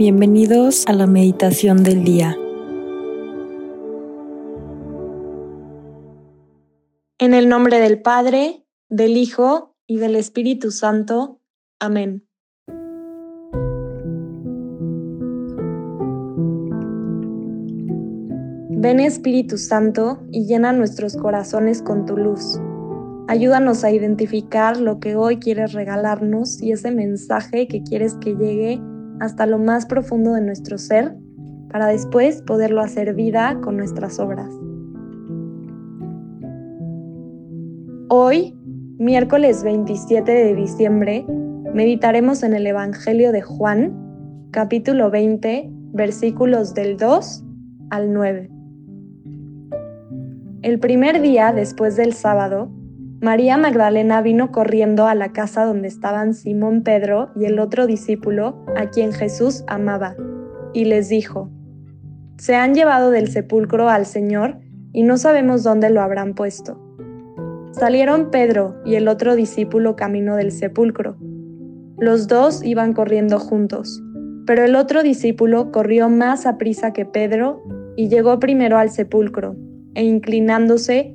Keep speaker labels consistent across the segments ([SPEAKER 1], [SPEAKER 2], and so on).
[SPEAKER 1] Bienvenidos a la meditación del día.
[SPEAKER 2] En el nombre del Padre, del Hijo y del Espíritu Santo. Amén. Ven Espíritu Santo y llena nuestros corazones con tu luz. Ayúdanos a identificar lo que hoy quieres regalarnos y ese mensaje que quieres que llegue hasta lo más profundo de nuestro ser para después poderlo hacer vida con nuestras obras. Hoy, miércoles 27 de diciembre, meditaremos en el Evangelio de Juan, capítulo 20, versículos del 2 al 9. El primer día después del sábado, María Magdalena vino corriendo a la casa donde estaban Simón Pedro y el otro discípulo, a quien Jesús amaba, y les dijo, Se han llevado del sepulcro al Señor y no sabemos dónde lo habrán puesto. Salieron Pedro y el otro discípulo camino del sepulcro. Los dos iban corriendo juntos, pero el otro discípulo corrió más a prisa que Pedro y llegó primero al sepulcro, e inclinándose,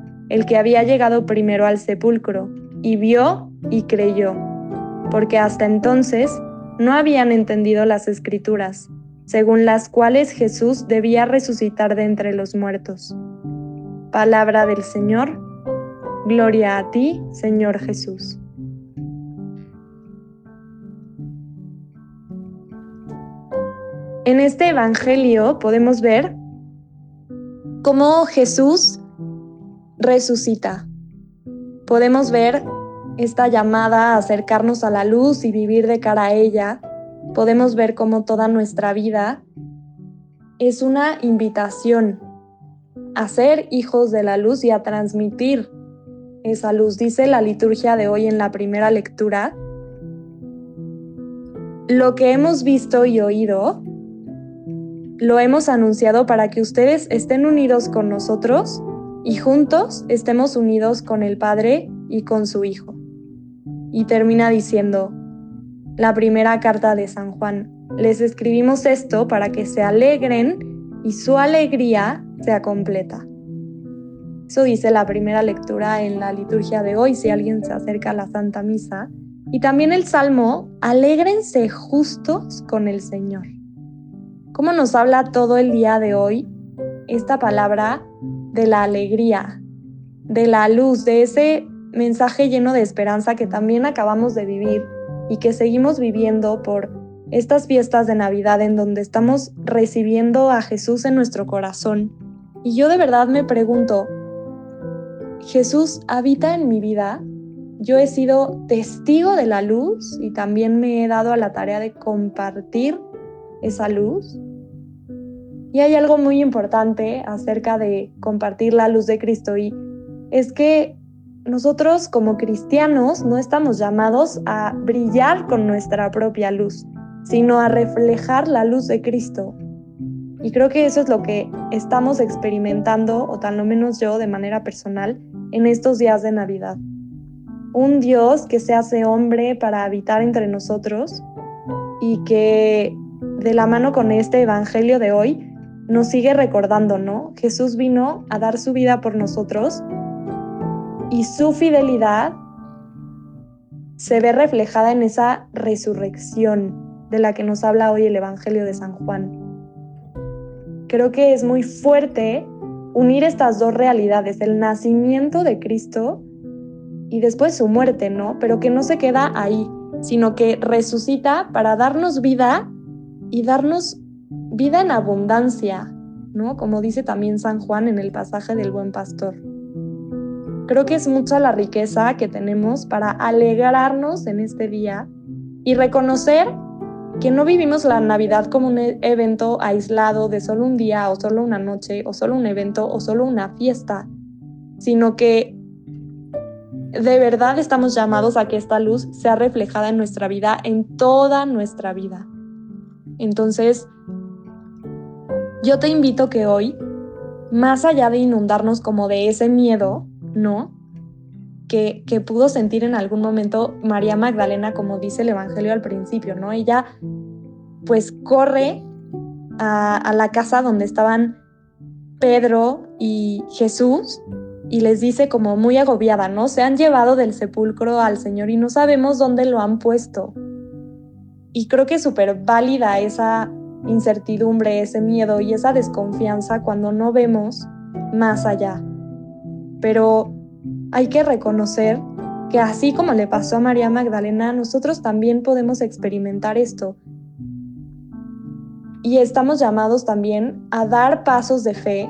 [SPEAKER 2] el que había llegado primero al sepulcro, y vio y creyó, porque hasta entonces no habían entendido las escrituras, según las cuales Jesús debía resucitar de entre los muertos. Palabra del Señor, gloria a ti, Señor Jesús. En este Evangelio podemos ver cómo Jesús resucita. Podemos ver esta llamada a acercarnos a la luz y vivir de cara a ella. Podemos ver cómo toda nuestra vida es una invitación a ser hijos de la luz y a transmitir esa luz. Dice la liturgia de hoy en la primera lectura, lo que hemos visto y oído, lo hemos anunciado para que ustedes estén unidos con nosotros y juntos estemos unidos con el Padre y con su Hijo. Y termina diciendo, la primera carta de San Juan, les escribimos esto para que se alegren y su alegría sea completa. Eso dice la primera lectura en la liturgia de hoy, si alguien se acerca a la Santa Misa. Y también el Salmo, alégrense justos con el Señor. ¿Cómo nos habla todo el día de hoy esta palabra de la alegría, de la luz, de ese mensaje lleno de esperanza que también acabamos de vivir y que seguimos viviendo por estas fiestas de Navidad en donde estamos recibiendo a Jesús en nuestro corazón. Y yo de verdad me pregunto, ¿Jesús habita en mi vida? Yo he sido testigo de la luz y también me he dado a la tarea de compartir esa luz. Y hay algo muy importante acerca de compartir la luz de Cristo y es que nosotros como cristianos no estamos llamados a brillar con nuestra propia luz, sino a reflejar la luz de Cristo. Y creo que eso es lo que estamos experimentando, o tal lo menos yo de manera personal, en estos días de Navidad. Un Dios que se hace hombre para habitar entre nosotros y que de la mano con este Evangelio de hoy nos sigue recordando, ¿no? Jesús vino a dar su vida por nosotros y su fidelidad se ve reflejada en esa resurrección de la que nos habla hoy el Evangelio de San Juan. Creo que es muy fuerte unir estas dos realidades, el nacimiento de Cristo y después su muerte, ¿no? Pero que no se queda ahí, sino que resucita para darnos vida y darnos vida en abundancia, ¿no? Como dice también San Juan en el pasaje del buen pastor. Creo que es mucha la riqueza que tenemos para alegrarnos en este día y reconocer que no vivimos la Navidad como un e-, evento aislado de solo un día o solo una noche o solo un evento o solo una fiesta, sino que de verdad estamos llamados a que esta luz sea reflejada en nuestra vida, en toda nuestra vida. Entonces, yo te invito que hoy, más allá de inundarnos como de ese miedo, ¿no? Que, que, pudo sentir en algún momento María Magdalena, como dice el Evangelio al principio, ¿no? Ella pues corre a, a la casa donde estaban Pedro y Jesús y les dice como muy agobiada, ¿no? Se han llevado del sepulcro al Señor y no sabemos dónde lo han puesto. Y creo que es súper válida esa incertidumbre, ese miedo y esa desconfianza cuando no vemos más allá. Pero hay que reconocer que así como le pasó a María Magdalena, nosotros también podemos experimentar esto. Y estamos llamados también a dar pasos de fe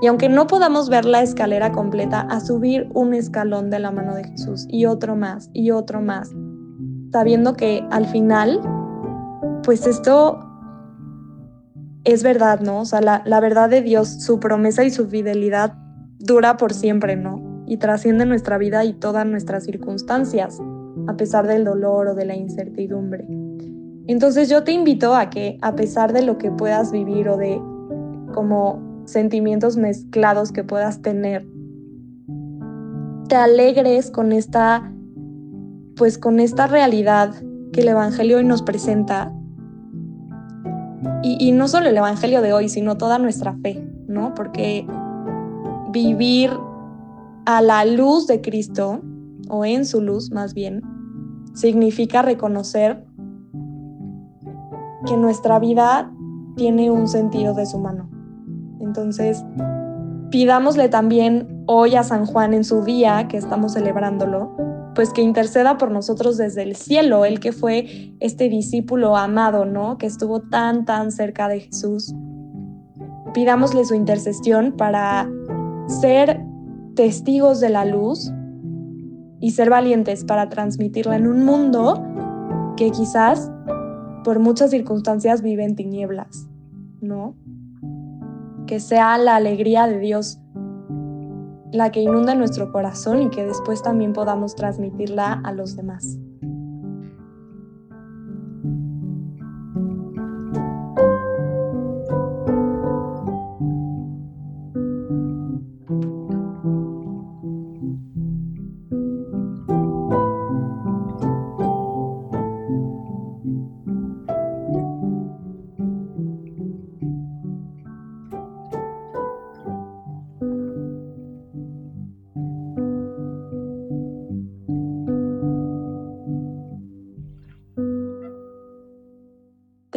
[SPEAKER 2] y aunque no podamos ver la escalera completa, a subir un escalón de la mano de Jesús y otro más y otro más, sabiendo que al final, pues esto es verdad, ¿no? O sea, la, verdad de Dios, su promesa y su fidelidad dura por siempre, ¿no? Y trasciende nuestra vida y todas nuestras circunstancias, a pesar del dolor o de la incertidumbre. Entonces yo te invito a que a pesar de lo que puedas vivir o de como sentimientos mezclados que puedas tener. Te alegres con esta, pues con esta realidad que el Evangelio hoy nos presenta. Y, no solo el Evangelio de hoy, sino toda nuestra fe, ¿no? Porque vivir a la luz de Cristo, o en su luz más bien, significa reconocer que nuestra vida tiene un sentido de su mano. Entonces, pidámosle también hoy a San Juan en su día, que estamos celebrándolo, pues que interceda por nosotros desde el cielo, el que fue este discípulo amado, ¿no? Que estuvo tan, tan cerca de Jesús. Pidámosle su intercesión para ser testigos de la luz y ser valientes para transmitirla en un mundo que quizás por muchas circunstancias vive en tinieblas, ¿no? que sea la alegría de Dios la que inunda nuestro corazón y que después también podamos transmitirla a los demás.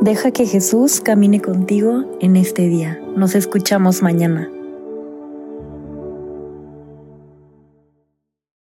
[SPEAKER 1] Deja que Jesús camine contigo en este día. Nos escuchamos mañana.